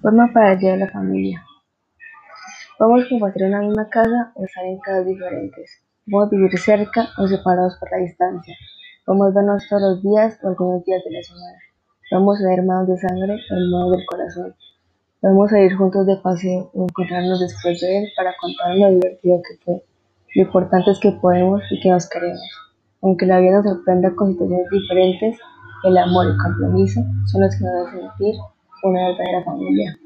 Forma para Día de la Familia. Podemos compartir una misma casa o estar en casas diferentes. Podemos vivir cerca o separados por la distancia. Podemos vernos todos los días o algunos días de la semana. Podemos ser hermanos de sangre o hermanos del corazón. Podemos salir juntos de paseo o encontrarnos después de él para contar lo divertido que fue. Lo importante es que podemos y que nos queremos. Aunque la vida nos sorprenda con situaciones diferentes, el amor y el compromiso son los que nos hacen sentir una verdadera familia.